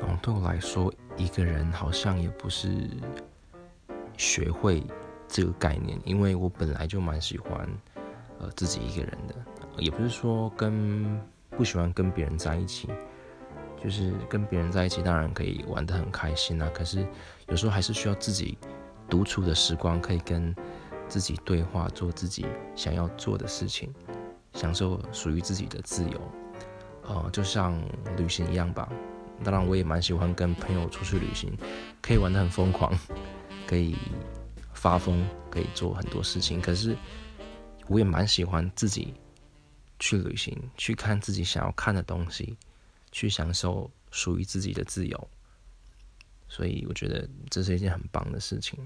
然后对我来说，一个人好像也不是学会这个概念，因为我本来就蛮喜欢呃自己一个人的，也不是说跟不喜欢跟别人在一起，就是跟别人在一起当然可以玩得很开心啊，可是有时候还是需要自己独处的时光，可以跟自己对话，做自己想要做的事情，享受属于自己的自由，呃，就像旅行一样吧。当然，我也蛮喜欢跟朋友出去旅行，可以玩的很疯狂，可以发疯，可以做很多事情。可是，我也蛮喜欢自己去旅行，去看自己想要看的东西，去享受属于自己的自由。所以，我觉得这是一件很棒的事情。